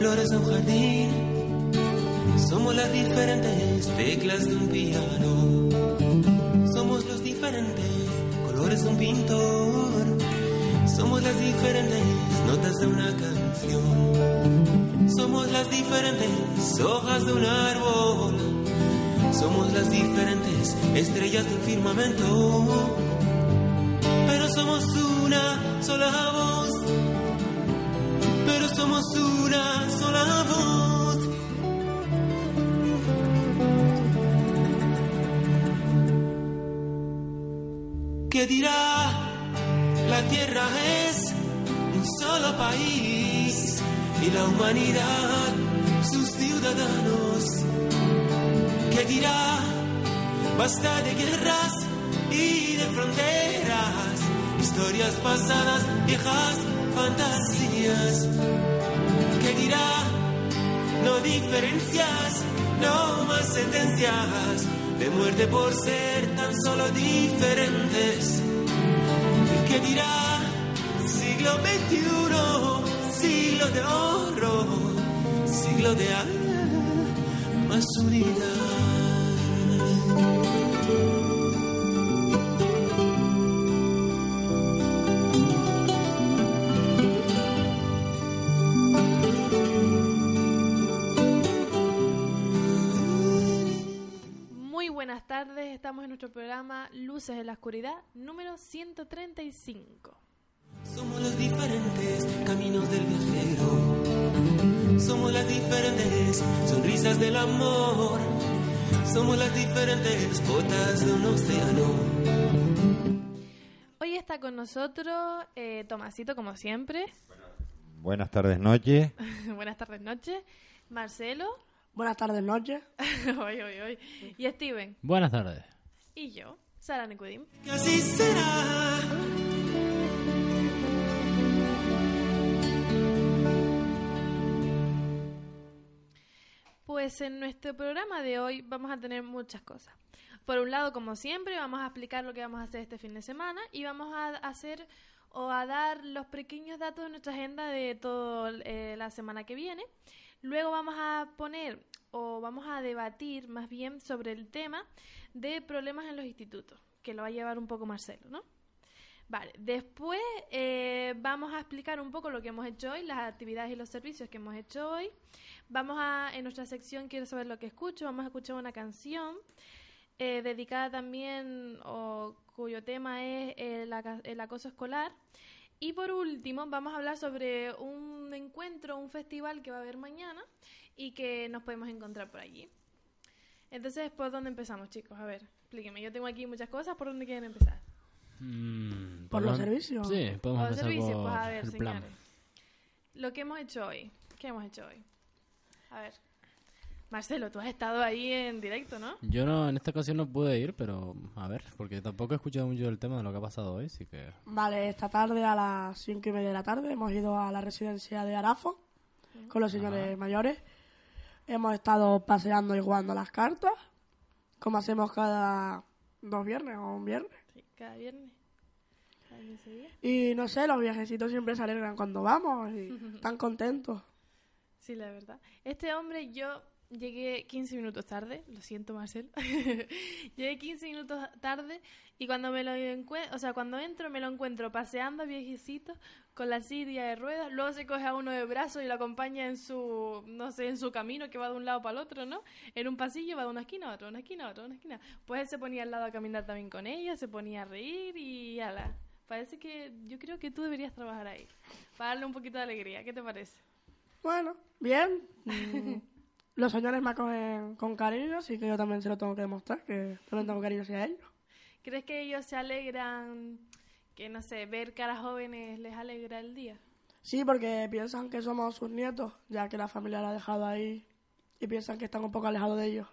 Flores de un jardín. Somos las diferentes teclas de un piano. Somos los diferentes colores de un pintor. Somos las diferentes notas de una canción. Somos las diferentes hojas de un árbol. Somos las diferentes estrellas de un firmamento. Pero somos una sola voz pero somos una dirá? La tierra es un solo país y la humanidad sus ciudadanos. ¿Qué dirá? Basta de guerras y de fronteras, historias pasadas, viejas fantasías. ¿Qué dirá? No diferencias, no más sentencias de muerte por ser tan solo diferentes. ¿Qué dirá? Siglo XXI, siglo de oro, siglo de más unidad. Nuestro programa Luces de la Oscuridad número 135. Somos los diferentes caminos del viajero. Somos las diferentes sonrisas del amor. Somos las diferentes gotas de un océano. Hoy está con nosotros eh, Tomasito, como siempre. Buenas tardes, noche. buenas tardes, noche. Marcelo. Buenas tardes, noche. hoy, hoy, hoy. Y Steven. Buenas tardes. Y yo, Sara así será. Pues en nuestro programa de hoy vamos a tener muchas cosas. Por un lado, como siempre, vamos a explicar lo que vamos a hacer este fin de semana y vamos a hacer o a dar los pequeños datos de nuestra agenda de toda eh, la semana que viene. Luego vamos a poner o vamos a debatir más bien sobre el tema de problemas en los institutos, que lo va a llevar un poco Marcelo, ¿no? Vale, después eh, vamos a explicar un poco lo que hemos hecho hoy, las actividades y los servicios que hemos hecho hoy. Vamos a, en nuestra sección Quiero saber lo que escucho, vamos a escuchar una canción eh, dedicada también, o cuyo tema es el, el acoso escolar. Y por último, vamos a hablar sobre un encuentro, un festival que va a haber mañana y que nos podemos encontrar por allí. Entonces, ¿por dónde empezamos, chicos? A ver, explíquenme. Yo tengo aquí muchas cosas. ¿Por dónde quieren empezar? Mm, ¿Por los servicios? Sí, podemos Por los empezar servicios, por pues a ver, el plan. señores. Lo que hemos hecho hoy. ¿Qué hemos hecho hoy? A ver. Marcelo, tú has estado ahí en directo, ¿no? Yo no, en esta ocasión no pude ir, pero a ver, porque tampoco he escuchado mucho del tema de lo que ha pasado hoy, así que... Vale, esta tarde a las cinco y media de la tarde hemos ido a la residencia de Arafo con los señores mayores. Hemos estado paseando y jugando las cartas, como hacemos cada dos viernes o un viernes. Sí, cada viernes. Cada 15 días. Y no sé, los viajecitos siempre se alegran cuando vamos y están contentos. Sí, la verdad. Este hombre, yo llegué 15 minutos tarde, lo siento, Marcelo. llegué 15 minutos tarde y cuando me lo encuentro, o sea, cuando entro me lo encuentro paseando viejecito con la silla de ruedas, luego se coge a uno de brazos y lo acompaña en su, no sé, en su camino que va de un lado para el otro, ¿no? En un pasillo va de una esquina a otra, una esquina a otra, una esquina. Pues él se ponía al lado a caminar también con ella, se ponía a reír y ala. Parece que yo creo que tú deberías trabajar ahí, para darle un poquito de alegría. ¿Qué te parece? Bueno, bien. Los señores me acogen con cariño, así que yo también se lo tengo que demostrar, que también tengo cariño hacia ellos. ¿Crees que ellos se alegran, que no sé, ver caras jóvenes les alegra el día? Sí, porque piensan que somos sus nietos, ya que la familia la ha dejado ahí y piensan que están un poco alejados de ellos.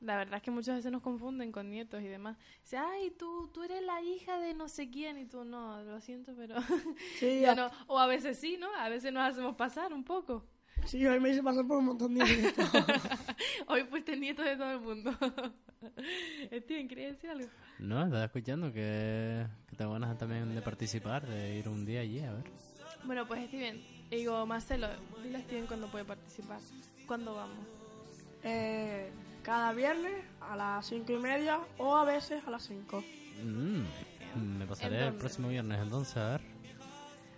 La verdad es que muchas veces nos confunden con nietos y demás. Dice, ay, tú, tú eres la hija de no sé quién y tú no, lo siento, pero... Sí, Ya no. O a veces sí, ¿no? A veces nos hacemos pasar un poco. Sí, hoy me hice pasar por un montón de nietos. Hoy fuiste nieto de todo el mundo. Steven, ¿querías decir algo? No, estaba escuchando que, que tengo ganas también de participar, de ir un día allí, a ver. Bueno, pues Steven, digo, Marcelo, dile a Steven cuándo puede participar. ¿Cuándo vamos? Eh, cada viernes a las cinco y media o a veces a las cinco. Mm, me pasaré ¿En el próximo viernes entonces, a ver.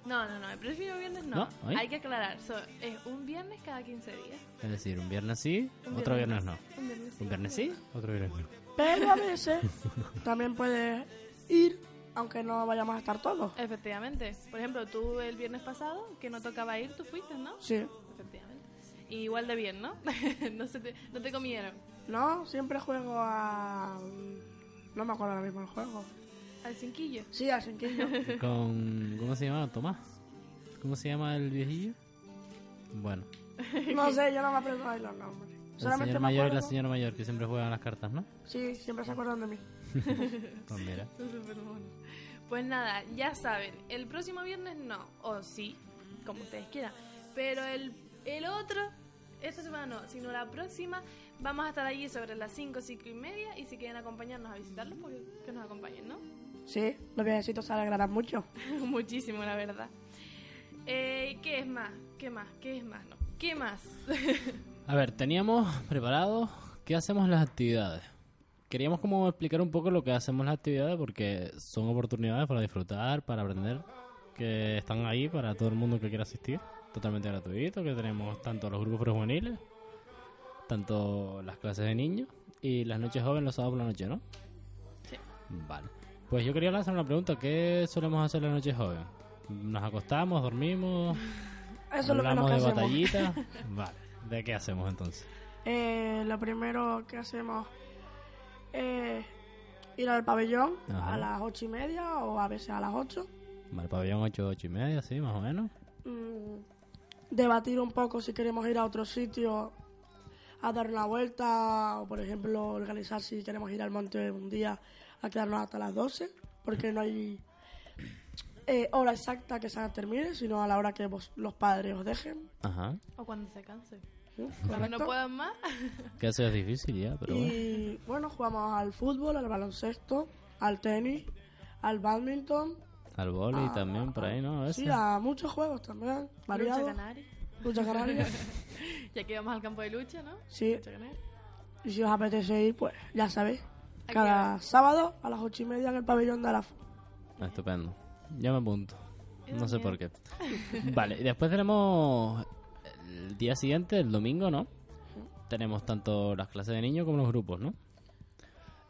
No, no, no, el próximo viernes no. ¿No? ¿Hoy? Hay que aclarar, so- es un viernes cada 15 días. Es decir, un viernes sí, Un otro viernes viernes no. Un viernes sí, Un viernes sí, otro viernes no. Pero a veces también puedes ir, aunque no vayamos a estar todos. Efectivamente. Por ejemplo, tú el viernes pasado, que no tocaba ir, tú fuiste, ¿no? Sí. Efectivamente. Y igual de bien, ¿no? no, se te, no te comieron. No, siempre juego a... No me acuerdo ahora mismo el juego. Al cinquillo. Sí, al cinquillo. Con... ¿Cómo se llama? Tomás. ¿Cómo se llama el viejillo? Bueno, No sé, yo no me aprendo ahí los nombres. el Solamente señor me mayor y la acuerdo- señora mayor que siempre juegan las cartas, ¿no? Sí, siempre se acuerdan de mí. Pues mira. Son súper monos. Pues nada, ya saben, el próximo viernes no, o sí, como ustedes quieran. Pero el, el otro, esta semana no, sino la próxima, vamos a estar allí sobre las 5, 5 y media. Y si quieren acompañarnos a visitarlos, pues que nos acompañen, ¿no? Sí, los viejecitos se alegrarán mucho. Muchísimo, la verdad. Eh, ¿Qué es más? ¿Qué más? ¿Qué es más? No. ¿Qué más? A ver, teníamos preparado qué hacemos en las actividades. Queríamos como explicar un poco lo que hacemos en las actividades porque son oportunidades para disfrutar, para aprender, que están ahí para todo el mundo que quiera asistir, totalmente gratuito, que tenemos tanto los grupos prejuveniles, tanto las clases de niños y las noches jóvenes los sábados por la noche, ¿no? Sí. Vale. Pues yo quería lanzar una pregunta, ¿qué solemos hacer la noche joven? ¿Nos acostamos, dormimos, Eso es lo que hablamos nos de batallitas? Vale. ¿De qué hacemos entonces? Eh, lo primero que hacemos es ir al pabellón Ajá. a las ocho y media o a veces a las ocho. Vale, pabellón 8, 8 y media, sí, más o menos. Mm, debatir un poco si queremos ir a otro sitio a dar una vuelta o por ejemplo organizar si queremos ir al monte un día a quedarnos hasta las 12 porque no hay eh, hora exacta que se termine sino a la hora que vos- los padres os dejen Ajá. o cuando se cansen. ¿sí? Cuando no puedan más. Que eso es difícil ya, pero bueno. y bueno jugamos al fútbol al baloncesto al tenis al badminton Al vóley a- también, por ahí, ¿no? A sí a muchos juegos también Lucha variados canaria. lucha canaria Ya que vamos al campo de lucha, ¿no? sí Lucha canaria. Y si os apetece ir, pues ya sabéis. Cada sábado a las ocho y media en el pabellón de Arafo. Ah, Estupendo. Ya me apunto. Yo No sé por qué. Vale, y después tenemos el día siguiente, el domingo, ¿no? Tenemos tanto las clases de niños como los grupos, ¿no?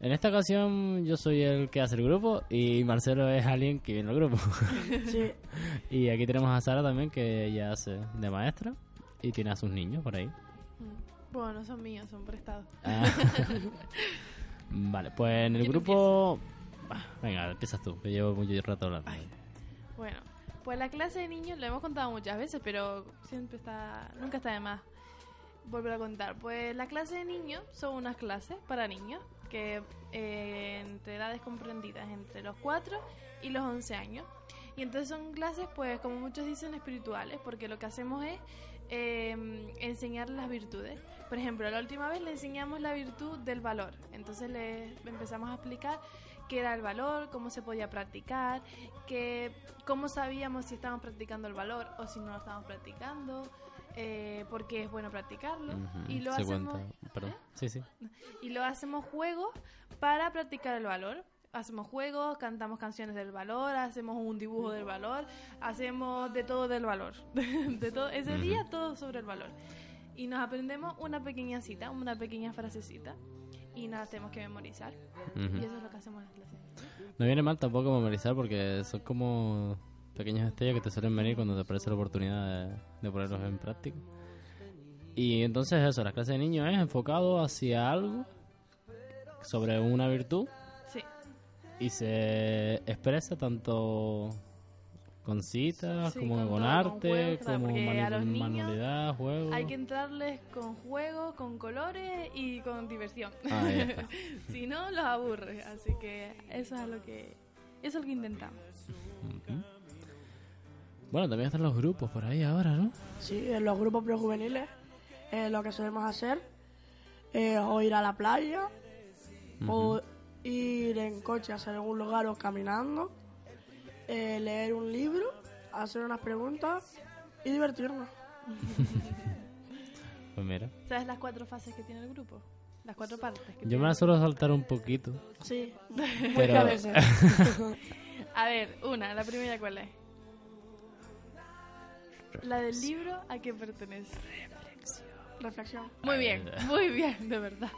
En esta ocasión yo soy el que hace el grupo y Marcelo es alguien que viene al grupo. Sí, y aquí tenemos a Sara también que ella hace de maestra y tiene a sus niños por ahí. Mm. Bueno, no son míos, son prestados. Ah. Vale, pues en el ¿Quién grupo... Ah, Venga, empiezas tú, que llevo mucho rato hablando. Bueno, pues la clase de niños lo hemos contado muchas veces, pero siempre está, nunca está de más volver a contar. Pues la clase de niños son unas clases para niños que eh, entre edades comprendidas entre los 4 y los 11 años. Y entonces son clases, pues como muchos dicen, espirituales, porque lo que hacemos es eh, enseñar las virtudes. Por ejemplo, la última vez le enseñamos la virtud del valor. Entonces le empezamos a explicar qué era el valor, cómo se podía practicar, que, cómo sabíamos si estábamos practicando el valor o si no lo estábamos practicando, eh, por qué es bueno practicarlo. Y lo se hacemos. ¿Eh? Sí, sí. y lo hacemos juegos para practicar el valor. Hacemos juegos, cantamos canciones del valor, hacemos un dibujo del valor, hacemos de todo del valor. de todo, ese día todo sobre el valor. Y nos aprendemos una pequeña cita, una pequeña frasecita y nos tenemos que memorizar. Ujú. Y eso es lo que hacemos en las clases. No viene mal tampoco memorizar porque son como pequeños estrellas que te suelen venir cuando te aparece la oportunidad de, de ponerlos en práctica. Y entonces eso, la clase de niños es enfocado hacia algo sobre una virtud. Y se expresa tanto con citas Sí, como con con todo, con arte, juegos, como porque manu- a los niños manualidad, juegos. Hay que entrarles con juegos, con colores y con diversión. Está. si no, los aburre. Así que eso es lo que, eso es lo que intentamos. Bueno, también están los grupos por ahí ahora, ¿no? Sí, en los grupos prejuveniles eh, lo que solemos hacer es o ir a la playa o ir en coche hacia algún lugar o caminando, eh, leer un libro, hacer unas preguntas y divertirnos. Pues mira. ¿Sabes las cuatro fases que tiene el grupo? Las cuatro partes. que Yo tiene me la el suelo saltar un poquito. Sí, muy Pero- a veces. A ver, una, la primera, ¿cuál es? La del libro, ¿a qué pertenece? Reflexión. Muy bien, muy bien, de verdad.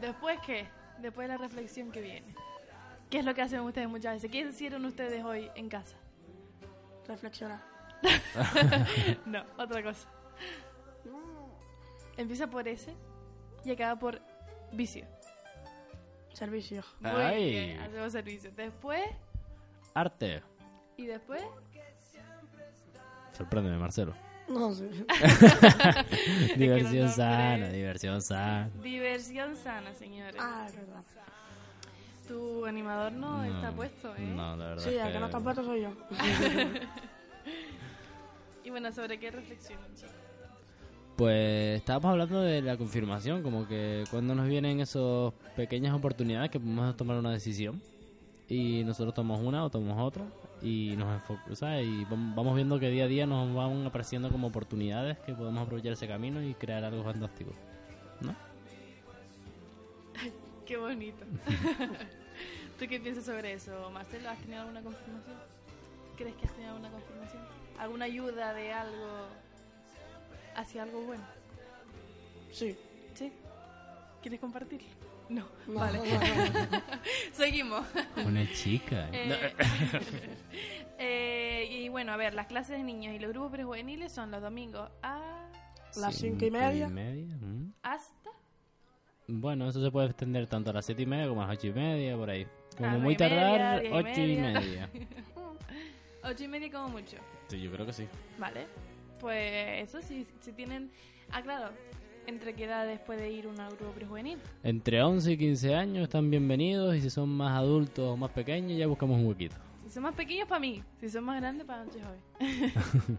Después, ¿qué? Después de la reflexión que viene. ¿Qué es lo que hacen ustedes muchas veces? ¿Qué hicieron ustedes hoy en casa? Reflexionar. No, otra cosa. Empieza por ese y acaba por vicio. Servicio. Muy Ay. bien, hacemos servicio. Después, Arte. y después, Sorpréndeme, Marcelo. No sé. diversión no sana, diversión sana. diversión sana, señores. Ah, es verdad. Tu animador no, No, está puesto, ¿eh? No, la verdad. Sí, es el que no está puesto soy yo. Y bueno, ¿sobre qué reflexionan? Pues estábamos hablando de la confirmación, como que cuando nos vienen esas pequeñas oportunidades que podemos tomar una decisión y nosotros tomamos una o tomamos otra y nos enfocamos, Y vam- vamos viendo que día a día nos van apareciendo como oportunidades que podemos aprovechar ese camino y crear algo fantástico. ¿No? Qué bonito. ¿Tú qué piensas sobre eso, Marcelo? ¿Has tenido alguna confirmación? ¿Crees que has tenido alguna confirmación? ¿Alguna ayuda de algo hacia algo bueno? Sí. ¿Sí? ¿Quieres compartirlo? No. No, vale. no, no, no. Seguimos. Una chica. Eh, eh, y bueno, a ver, las clases de niños y los grupos prejuveniles son los domingos a... Las cinco y media. mm. hasta... Bueno, eso se puede extender tanto a las siete y media como a las ocho y media, por ahí. Como muy y media, tardar, y ocho y media. media. Ocho y media como mucho. Sí, yo creo que sí. Vale. Pues eso sí, si tienen... Ah, claro. ¿Entre qué edades puede ir un grupo prejuvenil? Entre 11 y 15 años están bienvenidos y si son más adultos o más pequeños ya buscamos un huequito. Si son más pequeños, para mí. Si son más grandes, para Noche Joven.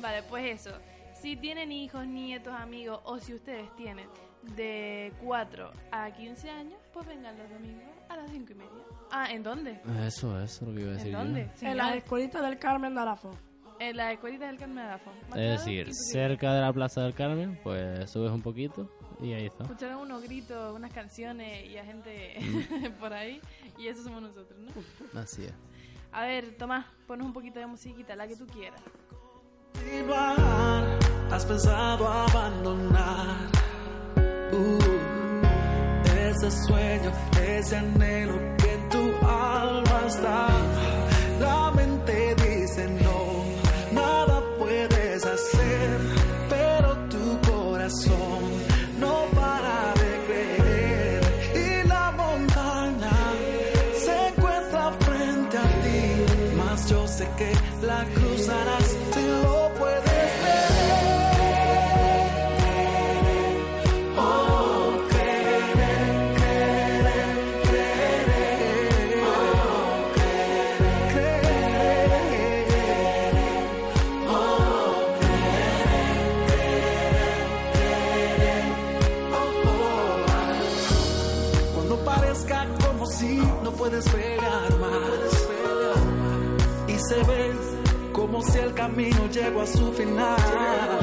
vale, pues eso. Si tienen hijos, nietos, amigos, o si ustedes tienen de 4 a 15 años, pues vengan los domingos a las 5 y media. Ah, ¿en dónde? Eso, eso es lo que iba a decir ¿En yo. dónde? En la escuelita del Carmen de Arafo. En la escuelita del Carmen. Más Es decir, cerca de la Plaza del Carmen, pues subes un poquito y ahí está. Escucharon unos gritos, unas canciones y a gente por ahí. Y eso somos nosotros, ¿no? Así es. A ver, Tomás, ponos un poquito de musiquita, la que tú quieras. has pensado abandonar uh, ese sueño, ese anhelo que en tu alma está. Llegó a su final.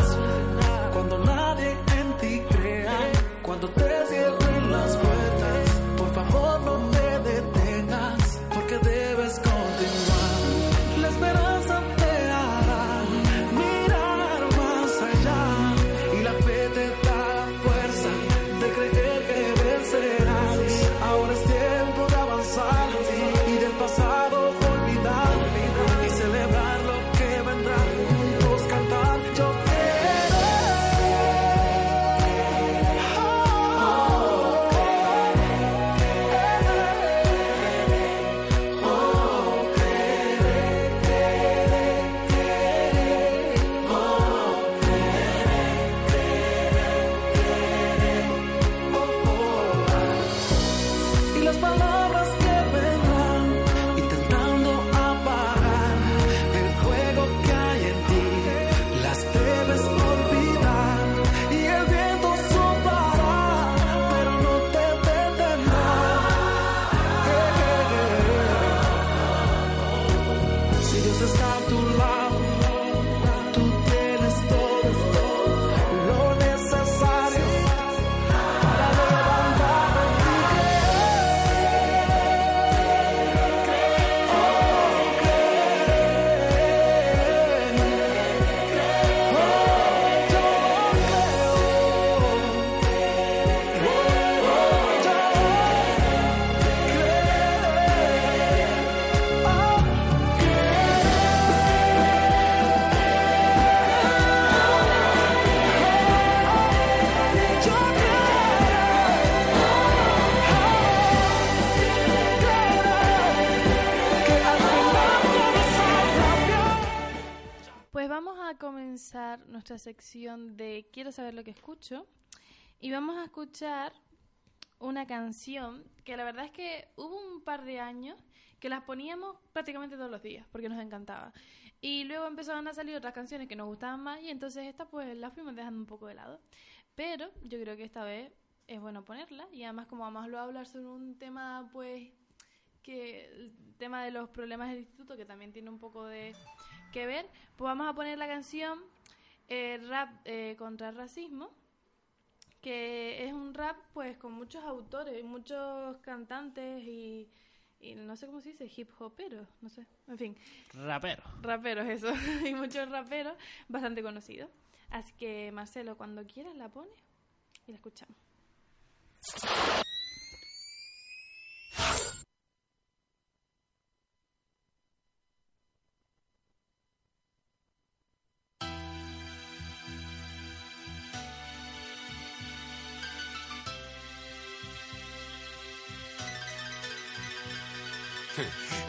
Sección de Quiero saber lo que escucho. Y vamos a escuchar una canción que la verdad es que hubo un par de años que las poníamos prácticamente todos los días porque nos encantaba. Y luego empezaron a salir otras canciones que nos gustaban más y entonces esta pues la fuimos dejando un poco de lado. Pero yo creo que esta vez es bueno ponerla y además como vamos a hablar sobre un tema pues que el tema de los problemas del instituto que también tiene un poco de que ver, pues vamos a poner la canción eh, Rap eh, contra el racismo que es un rap pues con muchos autores, muchos cantantes y, y no sé cómo se dice, hip hoperos, no sé, en fin, Rapero. raperos eso, y muchos raperos bastante conocidos. Así que Marcelo, cuando quieras la pones y la escuchamos.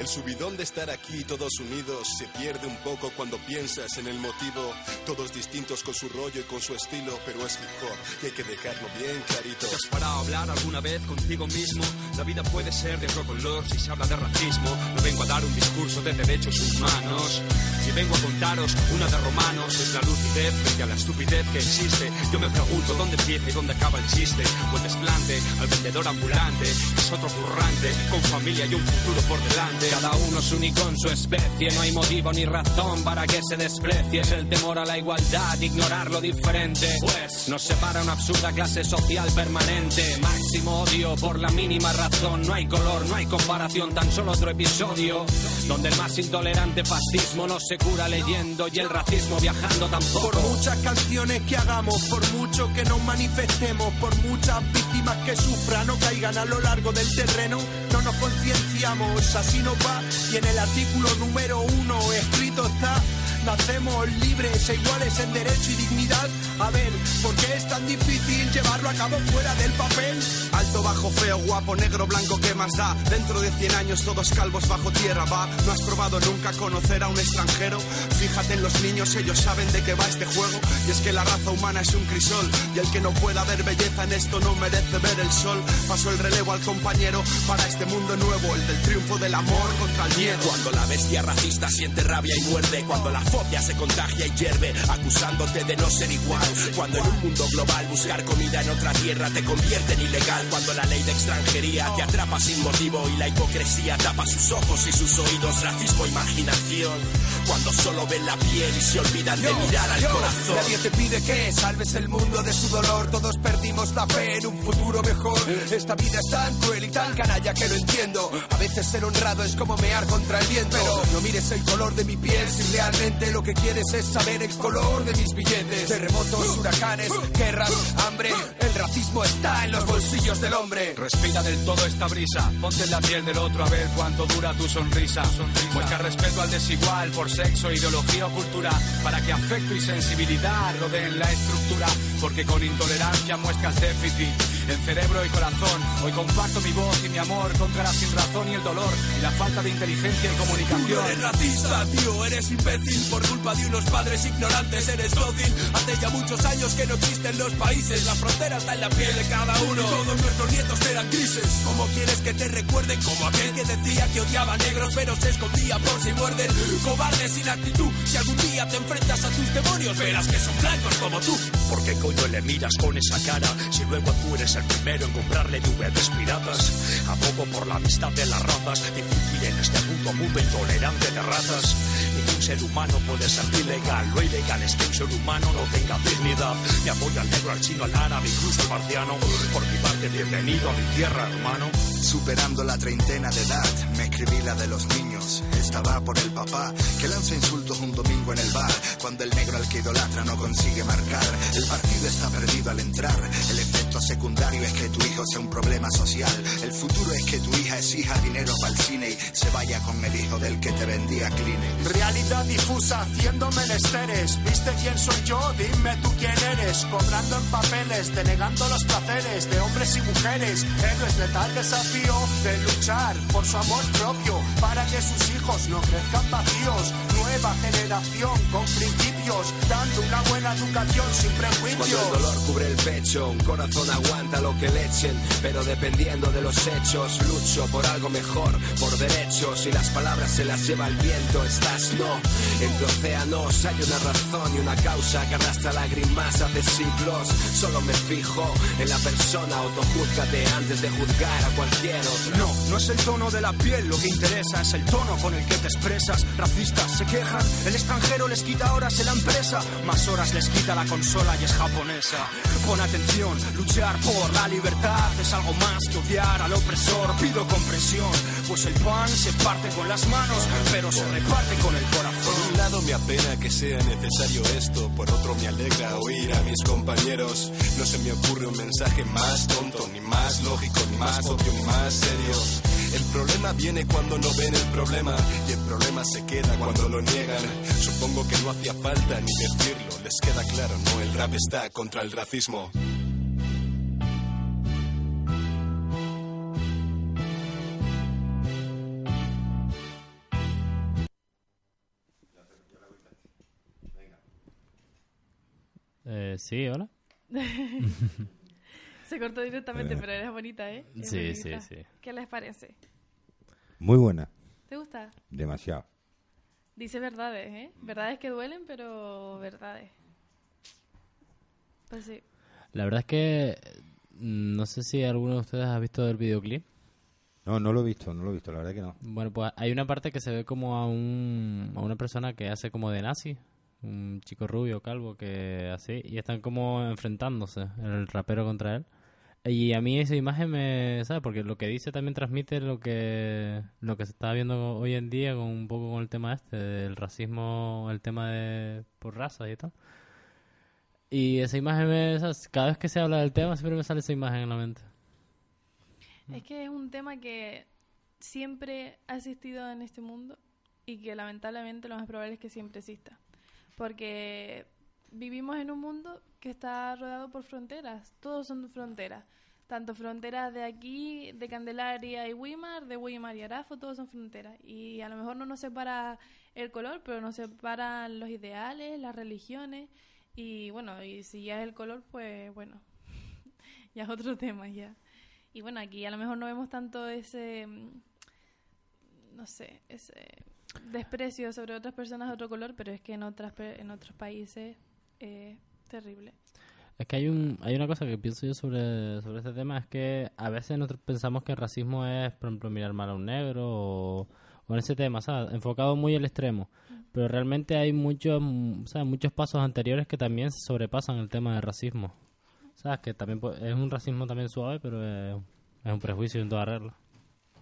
El subidón de estar aquí todos unidos se pierde un poco cuando piensas en el motivo. Todos distintos con su rollo y con su estilo, pero es hip hop y hay que dejarlo bien clarito. ¿Te has parado hablar alguna vez contigo mismo? La vida puede ser de otro color si se habla de racismo. No vengo a dar un discurso de derechos humanos. Si vengo a contaros una de romanos, es la lucidez frente a la estupidez que existe. Yo me pregunto dónde empieza y dónde acaba el chiste. O el desplante al vendedor ambulante, es otro currante, con familia y un futuro por delante. Cada uno es único en su especie, no hay motivo ni razón para que se desprecie. Es el temor a la igualdad, ignorar lo diferente. Pues nos separa una absurda clase social permanente. Máximo odio por la mínima razón. No hay color, no hay comparación, tan solo otro episodio. Donde el más intolerante fascismo no se cura leyendo y el racismo viajando tampoco. Por muchas canciones que hagamos, por mucho que nos manifestemos, por muchas víctimas que sufran o caigan a lo largo del terreno, no nos concienciamos, así nos va. Y en el artículo número uno escrito está. Nacemos libres e iguales en derecho y dignidad. A ver, ¿por qué es tan difícil llevarlo a cabo fuera del papel? Bajo, feo, guapo, negro, blanco, ¿qué más da? Dentro de 100 años todos calvos bajo tierra, va. ¿No has probado nunca conocer a un extranjero? Fíjate en los niños, ellos saben de qué va este juego. Y es que la raza humana es un crisol. Y el que no pueda ver belleza en esto no merece ver el sol. Paso el relevo al compañero para este mundo nuevo, el del triunfo del amor contra el miedo. Cuando la bestia racista siente rabia y muerde, cuando la fobia se contagia y hierve, acusándote de no ser igual. Cuando en un mundo global buscar comida en otra tierra te convierte en ilegal. La ley de extranjería te atrapa sin motivo y la hipocresía tapa sus ojos y sus oídos, racismo, imaginación. Cuando solo ven la piel y se olvidan de mirar al Yo, corazón. Nadie te pide que salves el mundo de su dolor. Todos perdimos la fe en un futuro mejor. Esta vida es tan cruel y tan canalla que lo entiendo. A veces ser honrado es como mear contra el viento. Pero no mires el color de mi piel si realmente lo que quieres es saber el color de mis billetes. Terremotos, huracanes, guerras, hambre. El racismo está en los bolsillos del Respira del todo esta brisa, ponte en la piel del otro a ver cuánto dura tu sonrisa. Muestra respeto al desigual por sexo, ideología o cultura, para que afecto y sensibilidad rodeen la estructura, porque con intolerancia muestras déficit en cerebro y corazón. Hoy comparto mi voz y mi amor contra la sinrazón y el dolor y la falta de inteligencia y comunicación. Eres racista, tío, eres imbécil por culpa de unos padres ignorantes, eres dócil. Hace ya muchos años que no existen los países, la frontera está en la piel de cada uno. Todos nuestros nietos eran grises. ¿Cómo quieres que te recuerden como aquel que decía que odiaba negros pero se escondía por si muerden? Cobarde sin actitud, si algún día te enfrentas a tus demonios, verás que son blancos como tú. ¿Por qué coño le miras con esa cara si luego tú eres el primero en comprarle DVDs piratas? Abogo por la amistad de las razas, difícil en este puto mundo intolerante de razas. Ningún ser humano puede ser ilegal, lo ilegal es que un ser humano no tenga dignidad. Me apoyo al negro, al chino, al árabe, incluso al marciano. Por mi parte, bienvenido a mi tierra, hermano. Superando la treintena de edad, me escribí la de los niños. Estaba por el papá que lanza insultos un domingo en el bar. Cuando el negro al que idolatra no consigue marcar, el partido está perdido al entrar. El efecto secundario es que tu hijo sea un problema social. El futuro es que tu hija exija dinero para el cine y se vaya con el hijo del que te vendía Kleenex. Realidad difusa haciendo menesteres. ¿Viste quién soy yo? Dime tú quién eres. Cobrando en papeles, denegando los placeres de hombres y mujeres. Héroes de tal desafío de luchar por su amor propio. Para que su sus hijos no crezcan vacíos. Nueva generación con principios, dando una buena educación sin Cuando prejuicios. el dolor cubre el pecho, un corazón aguanta lo que le echen, pero dependiendo de los hechos, lucho por algo mejor, por derechos y las palabras se las lleva el viento. Estás no, entre océanos hay una razón y una causa que arrastra lágrimas hace siglos. Solo me fijo en la persona, autojúzgate antes de juzgar a cualquier otro. No, no es el tono de la piel lo que interesa, es el tono con el que te expresas. Racistas se quejan, el extranjero les quita horas en la empresa, más horas les quita la consola y es japonesa. Pon atención, luchar por la libertad es algo más que odiar al opresor. Pido comprensión, pues el pan se parte con las manos, pero se reparte con el corazón. Por un lado me apena que sea necesario esto, por otro me alegra oír a mis compañeros. No se me ocurre un mensaje más tonto, ni más lógico, ni más obvio, ni más serio. El problema viene cuando no ven el problema y el problema se queda cuando lo niegan. Supongo que no hacía falta ni decirlo, les queda claro, no, el rap está contra el racismo. Eh, sí, hola. Se cortó directamente, pero era bonita, ¿eh? Es Sí, bonita. sí, sí. ¿Qué les parece? Muy buena, ¿Te gusta? demasiado. Dice verdades, ¿eh? Verdades que duelen, pero verdades. Pues sí. La verdad es que mm, no sé si alguno de ustedes ha visto el videoclip. No, no lo he visto, no lo he visto, la verdad que no. Bueno, pues hay una parte que se ve como a, un, a una persona que hace como de nazi, un chico rubio, calvo, que así, y están como enfrentándose, el rapero contra él. Y a mí esa imagen me, ¿sabes? Porque lo que dice también transmite lo que lo que se está viendo hoy en día con un poco con el tema este del racismo, el tema de por razas y tal. Y esa imagen me, ¿sabes? cada vez que se habla del tema siempre me sale esa imagen en la mente. Es que es un tema que siempre ha existido en este mundo y que lamentablemente lo más probable es que siempre exista. Porque vivimos en un mundo que está rodeado por fronteras. Todos son fronteras. Tanto fronteras de aquí, de Candelaria y Weimar, de Weimar y Arafo, todos son fronteras. Y a lo mejor no nos separa el color, pero nos separan los ideales, las religiones. Y bueno, y si ya es el color, pues bueno, ya es otro tema ya. Y bueno, aquí a lo mejor no vemos tanto ese, mm, no sé, ese desprecio sobre otras personas de otro color, pero es que en otras en otros países es terrible. Es que hay un hay una cosa que pienso yo sobre, sobre este tema, es que a veces nosotros pensamos que el racismo es, por ejemplo, mirar mal a un negro o, o en ese tema, ¿sabes? Enfocado muy al extremo. Pero realmente hay muchos, ¿sabes? muchos pasos anteriores que también sobrepasan el tema del racismo. ¿Sabes? Que también es un racismo también suave, pero es, es un prejuicio en toda regla.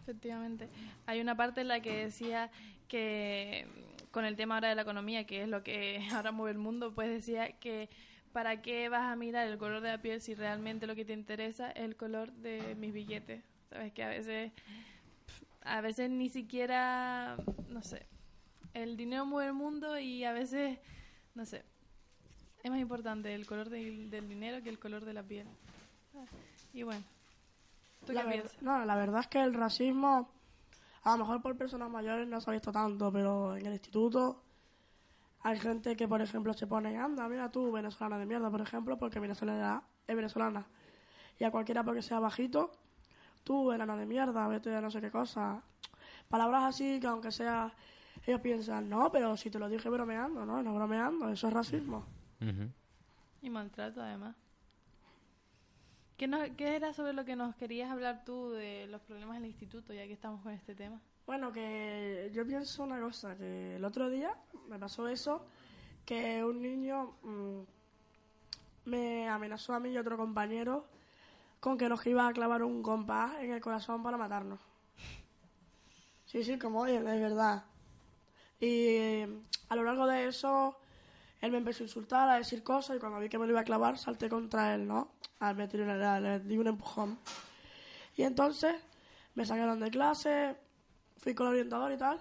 Efectivamente. Hay una parte en la que decía que con el tema ahora de la economía, que es lo que ahora mueve el mundo, pues decía que para qué vas a mirar el color de la piel si realmente lo que te interesa es el color de mis billetes. Sabes que a veces a veces ni siquiera, no sé, el dinero mueve el mundo y a veces, no sé, es más importante el color del, del dinero que el color de la piel. Y bueno, ¿tú La qué piensas? No, la verdad es que el racismo, a lo mejor por personas mayores no se ha visto tanto, pero en el instituto hay gente que, por ejemplo, se pone, anda, mira tú, venezolana de mierda, por ejemplo, porque venezolana es venezolana. Y a cualquiera porque sea bajito, tú, enana de mierda, vete a no sé qué cosa. Palabras así que aunque sea, ellos piensan, no, pero si te lo dije bromeando, no, no bromeando, eso es racismo. Y maltrato, además. ¿Qué, no- ¿Qué era sobre lo que nos querías hablar tú de los problemas del instituto, ya que estamos con este tema? Bueno, que yo pienso una cosa, que el otro día me pasó eso, que un niño mm, me amenazó a mí y otro compañero con que nos iba a clavar un compás en el corazón para matarnos. Sí, sí, como oye, de verdad. Y a lo largo de eso, él me empezó a insultar, a decir cosas, y cuando vi que me lo iba a clavar, salté contra él, ¿no? A me una- le di un empujón. Y entonces me sacaron de clase, fui con la orientadora y tal.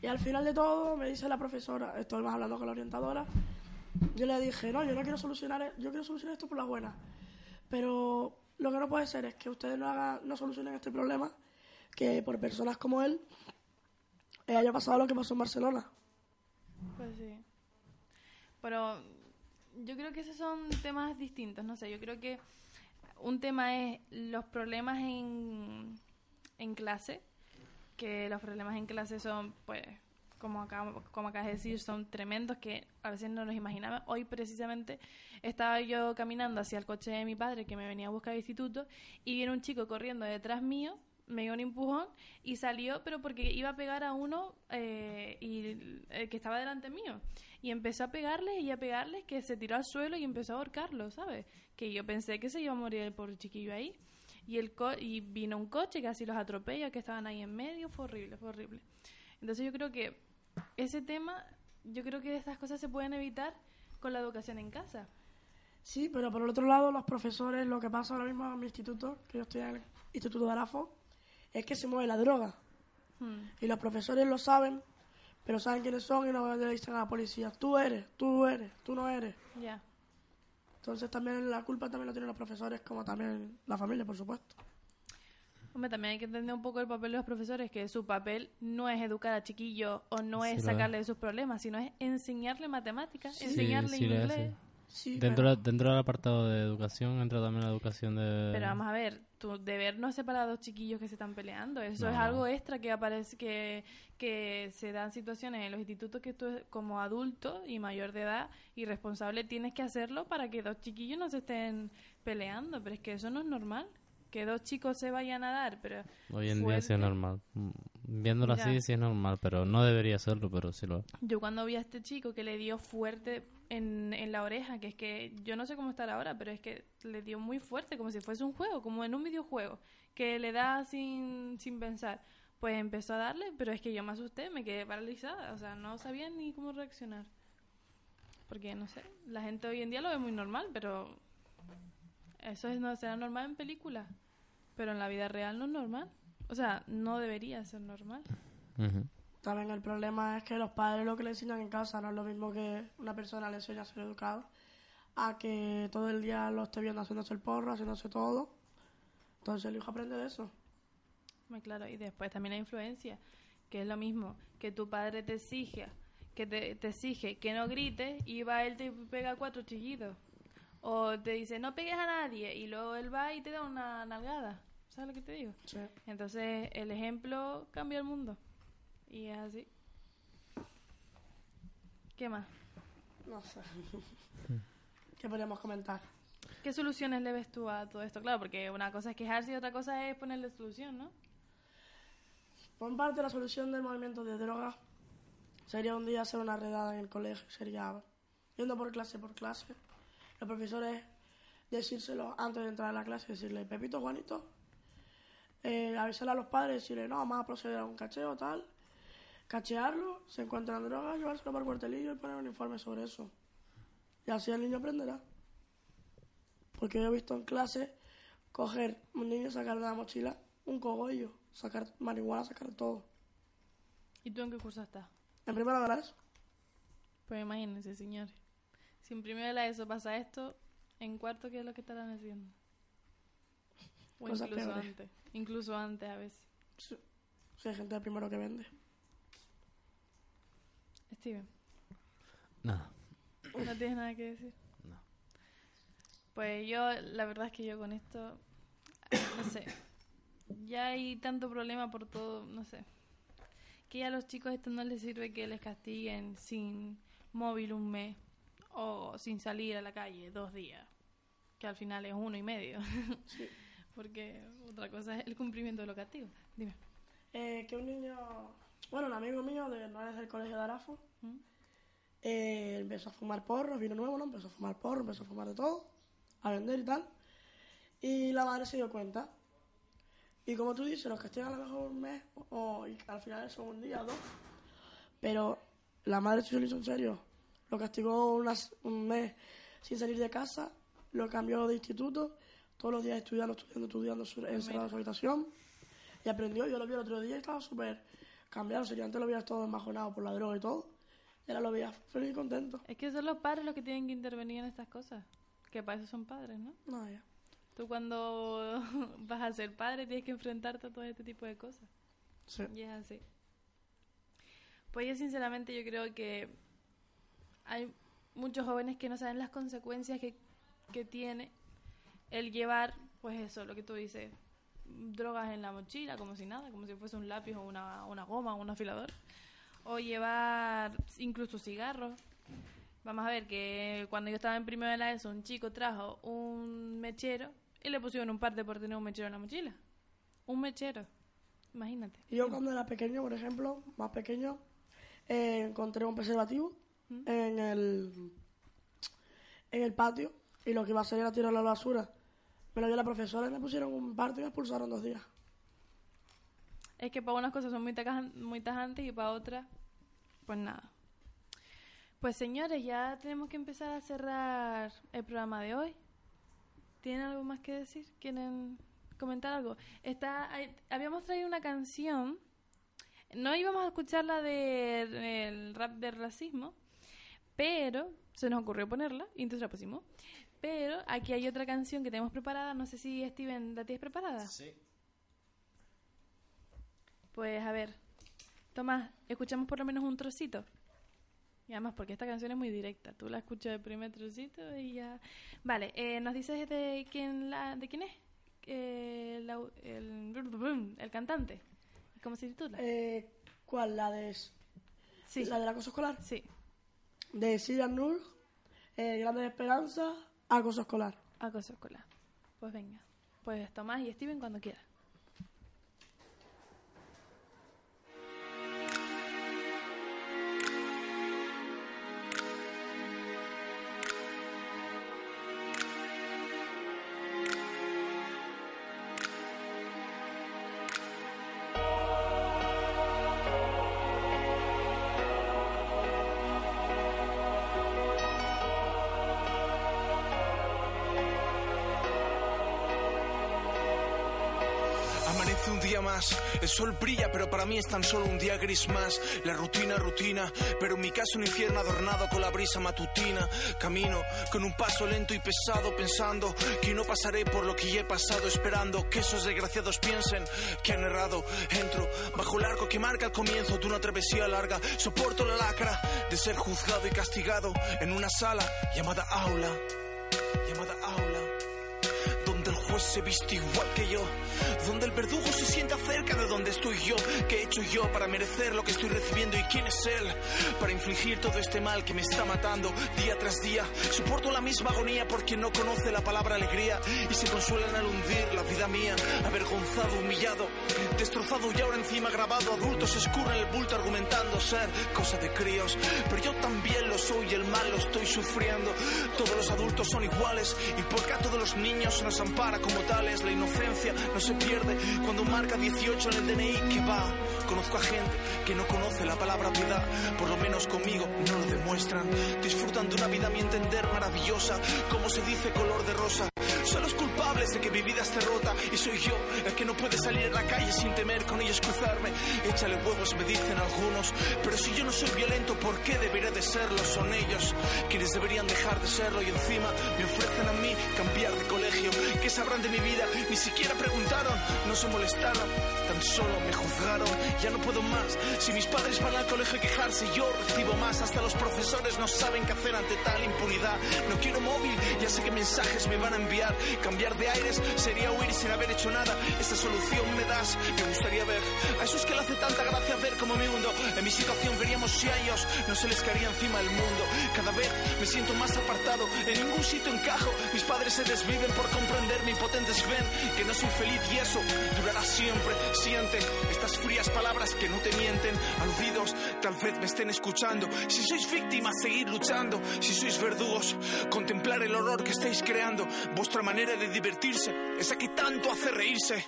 Y al final de todo me dice la profesora, estoy más hablando con la orientadora, yo le dije, no, yo no quiero solucionar, e- yo quiero solucionar esto por la buena. Pero lo que no puede ser es que ustedes no, hagan, no solucionen este problema, que por personas como él haya pasado lo que pasó en Barcelona. Pues sí. Pero yo creo que esos son temas distintos, no sé, yo creo que un tema es los problemas en, en clase, que los problemas en clase son, pues, como acá, como acabas de decir, son tremendos que a veces no nos imaginamos. Hoy precisamente estaba yo caminando hacia el coche de mi padre que me venía a buscar al instituto y viene un chico corriendo detrás mío, me dio un empujón y salió, pero porque iba a pegar a uno eh, y el que estaba delante mío. Y empezó a pegarles y a pegarles que se tiró al suelo y empezó a ahorcarlo, ¿sabes? Que yo pensé que se iba a morir el pobre chiquillo ahí. Y, el co y vino un coche, casi los atropella, que estaban ahí en medio, fue horrible, fue horrible. Entonces yo creo que ese tema, yo creo que estas cosas se pueden evitar con la educación en casa. Sí, pero por el otro lado, los profesores, lo que pasa ahora mismo en mi instituto, que yo estoy en el Instituto de Arafo, es que se mueve la droga. Hmm. Y los profesores lo saben, pero saben quiénes son y no le dicen a la policía, tú eres, tú eres, tú no eres. Ya. Entonces también la culpa también la tienen los profesores como también la familia, por supuesto. Hombre, también hay que entender un poco el papel de los profesores, que su papel no es educar a chiquillos o no Sí, es lo sacarle de sus problemas, sino es enseñarle matemáticas, Sí, enseñarle sí lo inglés. sí. dentro, dentro del apartado de educación entra también la educación de... Pero vamos a ver, tu deber no es separar a dos chiquillos que se están peleando. Eso No, es algo extra que aparece, que, que se dan situaciones en los institutos que tú como adulto y mayor de edad y responsable tienes que hacerlo para que dos chiquillos no se estén peleando. Pero es que eso no es normal. Que dos chicos se vayan a dar, pero Hoy en día sí es normal. Mm, Viéndolo Mira. así sí es normal, pero no debería serlo, pero sí lo es. Yo cuando vi a este chico que le dio fuerte en, en la oreja, que es que yo no sé cómo estará ahora, pero es que le dio muy fuerte, como si fuese un juego, como en un videojuego, que le da sin, sin pensar. Pues empezó a darle, pero es que yo me asusté, me quedé paralizada, o sea, no sabía ni cómo reaccionar. Porque, no sé, la gente hoy en día lo ve muy normal, pero eso es, no será normal en películas, pero en la vida real no es normal. O sea, no debería ser normal. También el problema es que los padres lo que le enseñan en casa no es lo mismo que una persona le enseña a ser educado, a que todo el día lo esté viendo haciéndose el porro, haciéndose todo. Entonces el hijo aprende de eso. Muy claro, y después también la influencia, que es lo mismo, que tu padre te exige, que te, te exige que no grites y va él te pega cuatro chillidos. O te dice, no pegues a nadie, y luego él va y te da una nalgada. ¿Sabes lo que te digo? Sí. Entonces, el ejemplo cambia el mundo. Y es así. ¿Qué más? No sé. ¿Qué podríamos comentar? ¿Qué soluciones le ves tú a todo esto? Claro, porque una cosa es quejarse y otra cosa es ponerle solución, ¿no? Por parte, la solución del movimiento de drogas sería un día hacer una redada en el colegio. Sería yendo por clase por clase. Los profesores decírselo antes de entrar a la clase, decirle, Pepito, Juanito, eh, avisarle a los padres, decirle, no, vamos a proceder a un cacheo, tal. Cachearlo, se encuentran drogas, llevárselo por cuartelillo y poner un informe sobre eso. Y así el niño aprenderá. Porque yo he visto en clase coger un niño, sacar de la mochila un cogollo, sacar marihuana, sacar todo. ¿Y tú en qué curso estás? En primero de la ESO. Pues imagínense, señores. Si en primero de la ESO pasa esto, en cuarto, ¿qué es lo que estarán haciendo? O Cosas incluso peores. antes. Incluso antes a veces. Sí, sí, hay gente de primero que vende. Steven, Nada. ¿no tienes nada que decir? No. Pues yo, la verdad es que yo con esto, no sé. Ya hay tanto problema por todo, no sé. Que ya a los chicos esto no les sirve que les castiguen sin móvil un mes o sin salir a la calle dos días, que al final es uno y medio. Porque otra cosa es el cumplimiento de los castigos. Dime. Eh, que un niño, bueno, un amigo mío, de, no es del colegio de Arafo, ¿Mm? eh, empezó a fumar porros, vino nuevo, ¿no? Empezó a fumar porro, empezó a fumar de todo, a vender y tal. Y la madre se dio cuenta. Y como tú dices, los castigan a lo mejor un mes, o, y al final son un día o dos. Pero la madre se lo hizo en serio. Lo castigó unas- un mes sin salir de casa, lo cambió de instituto, todos los días estudiando, estudiando, estudiando, encerrado en su habitación. Y aprendió, yo lo vi el otro día y estaba súper cambiado. Sería antes lo veías todo embajonado por la droga y todo. Y ahora lo veías feliz y contento. Es que son los padres los que tienen que intervenir en estas cosas. Que para eso son padres, ¿no? No, ya. Tú cuando vas a ser padre tienes que enfrentarte a todo este tipo de cosas. Sí. Y es así. Pues yo sinceramente yo creo que hay muchos jóvenes que no saben las consecuencias que, que tiene el llevar, pues eso, lo que tú dices, drogas en la mochila, como si nada, como si fuese un lápiz o una, una goma o un afilador. O llevar incluso cigarros. Vamos a ver que cuando yo estaba en primero de la ESO, un chico trajo un mechero y le pusieron un parte por tener un mechero en la mochila. Un mechero. Imagínate. Yo cuando era pequeño, por ejemplo, más pequeño, eh, encontré un preservativo en el en el patio y lo que iba a hacer era tirarlo a la basura. Me lo dio la profesora y me pusieron un parte y me expulsaron dos días. Es que para unas cosas son muy, muy tajantes y para otras, pues nada. Pues señores, ya tenemos que empezar a cerrar el programa de hoy. ¿Tienen algo más que decir? ¿Quieren comentar algo? Está, hay- habíamos traído una canción. No íbamos a escuchar la del el rap del racismo, pero se nos ocurrió ponerla y entonces la pusimos. Pero aquí hay otra canción que tenemos preparada. No sé si Steven, ¿la tienes preparada? Sí. Pues a ver, Tomás, escuchamos por lo menos un trocito. Y además, porque esta canción es muy directa. Tú la escuchas el primer trocito y ya. Vale, eh, ¿nos dices de quién, la, de quién es? Eh, la- el, el cantante. ¿Cómo se titula? Eh, ¿Cuál? ¿La de, Sí. ¿La del acoso escolar? Sí. De Sidan Nur, eh, Grandes Esperanzas, Acoso Escolar. Acoso escolar. Pues venga. Pues Tomás y Steven cuando quieran. Sol brilla, pero para mí es tan solo un día gris más. La rutina, rutina, pero en mi caso un infierno adornado con la brisa matutina. Camino con un paso lento y pesado, pensando que no pasaré por lo que ya he pasado, esperando que esos desgraciados piensen que han errado. Entro bajo el arco que marca el comienzo de una travesía larga. Soporto la lacra de ser juzgado y castigado en una sala llamada aula, llamada aula donde el juez se viste igual que yo, donde el verdugo se sienta cerca estoy yo, qué he hecho yo para merecer lo que estoy recibiendo y quién es él para infligir todo este mal que me está matando día tras día. Soporto la misma agonía porque no conoce la palabra alegría y se consuelan al hundir la vida mía, avergonzado, humillado, destrozado y ahora encima grabado. Adultos escurren el bulto argumentando ser cosa de críos, pero yo también lo soy y el mal lo estoy sufriendo. Todos los adultos son iguales y porque a todos los niños se nos ampara como tales, la inocencia no se pierde cuando marca 18 en el DNI que va. Conozco a gente que no conoce la palabra piedad, por lo menos conmigo no lo demuestran. Disfrutan de una vida a mi entender maravillosa, como se dice color de rosa. Culpables de que mi vida esté rota y soy yo el que no puede salir a la calle sin temer con ellos cruzarme. Échale huevos, me dicen algunos, pero si yo no soy violento, ¿por qué debería de serlo? Son ellos quienes deberían dejar de serlo y encima me ofrecen a mí cambiar de colegio. ¿Qué sabrán de mi vida? Ni siquiera preguntaron, no se molestaron, tan solo me juzgaron. Ya no puedo más. Si mis padres van al colegio a quejarse, yo recibo más. Hasta los profesores no saben qué hacer ante tal impunidad. No quiero móvil, ya sé qué mensajes me van a enviar. Cambiar de aires sería huir sin haber hecho nada. Esta solución me das, me gustaría ver. A esos que le hace tanta gracia ver como me hundo. En mi situación veríamos si a ellos no se les caería encima el mundo. Cada vez me siento más apartado, en ningún sitio encajo. Mis padres se desviven por comprenderme, impotentes ven que no soy feliz y eso durará siempre. Siente estas frías palabras que no te mienten. Aludidos, tal vez me estén escuchando. Si sois víctimas, seguid luchando. Si sois verdugos, contemplar el horror que estáis creando. Vuestra manera de divertirse, esa que tanto hace reírse.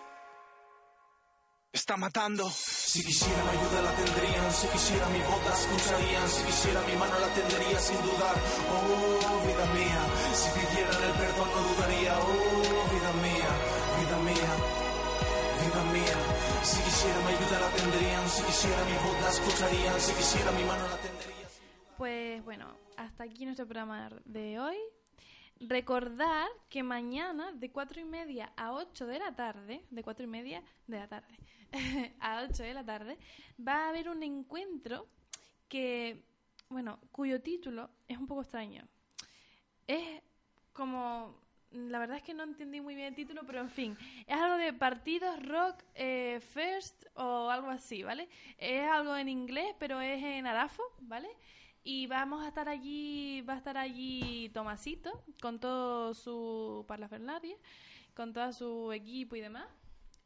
Está matando. Si quisiera mi ayuda la tendrían, si quisiera mi voz la escucharían, si quisiera mi mano la tendería sin dudar. Oh, vida mía, si pidieran el perdón no dudaría. Oh, vida mía, vida mía, vida mía. Si quisiera mi ayuda la tendrían, si quisiera mi voz la escucharían, si quisiera mi mano la tendería. Pues bueno, hasta aquí nuestro programa de hoy. Recordar que mañana de cuatro y media a 8 de la tarde, de cuatro y media de la tarde, a 8 de la tarde, va a haber un encuentro que, bueno, cuyo título es un poco extraño. Es como, la verdad es que no entendí muy bien el título, pero en fin, es algo de partidos rock eh, first o algo así, ¿vale? Es algo en inglés, pero es en arafo, ¿vale? Y vamos a estar allí, va a estar allí Tomasito con todo su parlafernaria, con todo su equipo y demás.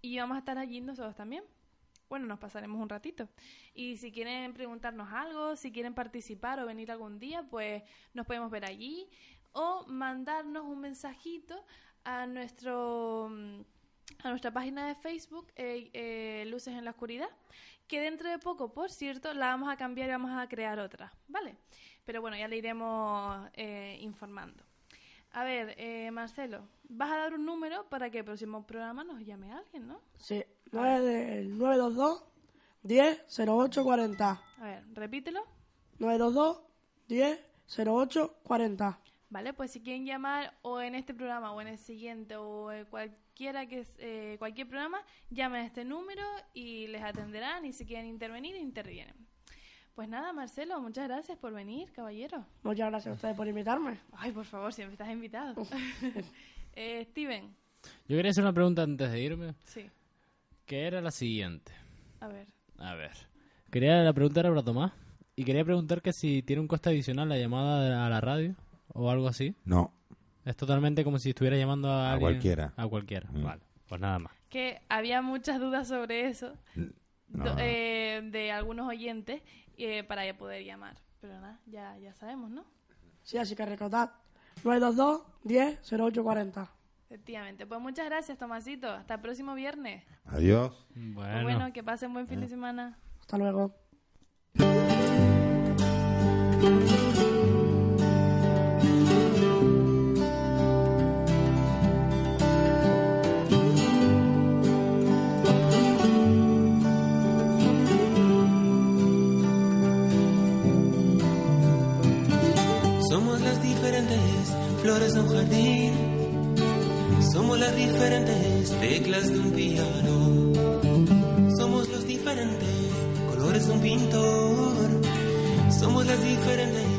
Y vamos a estar allí nosotros también. Bueno, nos pasaremos un ratito. Y si quieren preguntarnos algo, si quieren participar o venir algún día, pues nos podemos ver allí. O mandarnos un mensajito a nuestro a nuestra página de Facebook, eh, eh, Luces en la Oscuridad, que dentro de poco, por cierto, la vamos a cambiar y vamos a crear otra, ¿vale? Pero bueno, ya le iremos eh, informando. A ver, eh, Marcelo, vas a dar un número para que el próximo programa nos llame alguien, ¿no? Sí, 9 el 922 10 08 40. A ver, repítelo. 922 10 08 40. Vale, pues si quieren llamar o en este programa o en el siguiente o en cualquiera que es, eh, cualquier programa, llamen a este número y les atenderán y si quieren intervenir, intervienen. Pues nada, Marcelo, muchas gracias por venir, caballero. Muchas gracias a ustedes por invitarme. Ay, por favor, siempre estás invitado. eh, Steven, Yo quería hacer una pregunta antes de irme, sí, que era la siguiente. a ver. A ver. Quería, la pregunta era para Tomás. Y quería preguntar que si tiene un coste adicional la llamada a la radio o algo así. No. Es totalmente como si estuviera llamando a, A alguien- cualquiera. A cualquiera. Mm. Vale. Pues nada más. Que había muchas dudas sobre eso No, eh, de algunos oyentes eh, para poder llamar. Pero nada, ya, ya sabemos, ¿no? Sí, así que recordad. 922 10 08 40. Efectivamente. Pues muchas gracias, Tomasito. Hasta el próximo viernes. Adiós. Pues Bueno. bueno, que pasen buen fin de semana. Hasta luego. Flores de un jardín. Somos las diferentes teclas de un piano. Somos los diferentes colores de un pintor. Somos las diferentes